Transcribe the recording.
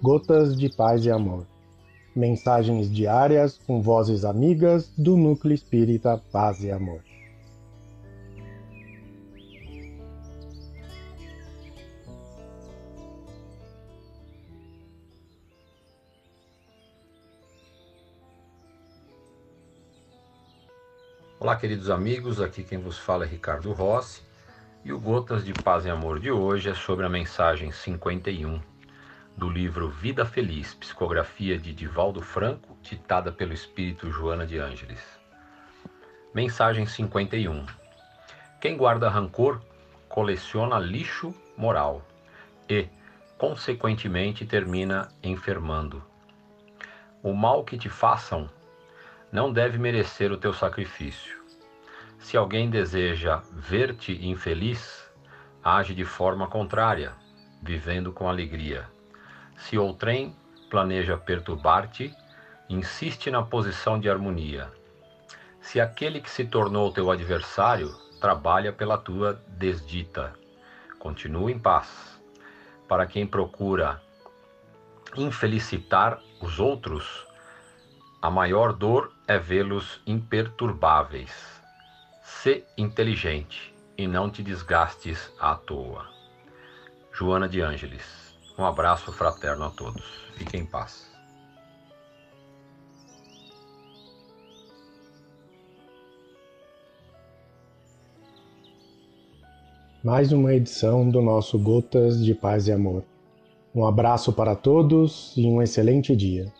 Gotas de Paz e Amor. Mensagens diárias com vozes amigas do Núcleo Espírita Paz e Amor. Olá, queridos amigos, aqui quem vos fala é Ricardo Rossi e o Gotas de Paz e Amor de hoje é sobre a mensagem 51 do livro Vida Feliz, psicografia de Divaldo Franco, ditada pelo espírito Joana de Ângeles. Mensagem 51. Quem guarda rancor coleciona lixo moral e, consequentemente, termina enfermando. O mal que te façam não deve merecer o teu sacrifício. Se alguém deseja ver-te infeliz, age de forma contrária, vivendo com alegria. Se outrem planeja perturbar-te, insiste na posição de harmonia. Se aquele que se tornou teu adversário trabalha pela tua desdita, continua em paz. Para quem procura infelicitar os outros, a maior dor é vê-los imperturbáveis. Sê inteligente e não te desgastes à toa. Joana de Ângeles um abraço fraterno a todos. Fiquem em paz. Mais uma edição do nosso Gotas de Paz e Amor. Um abraço para todos e um excelente dia.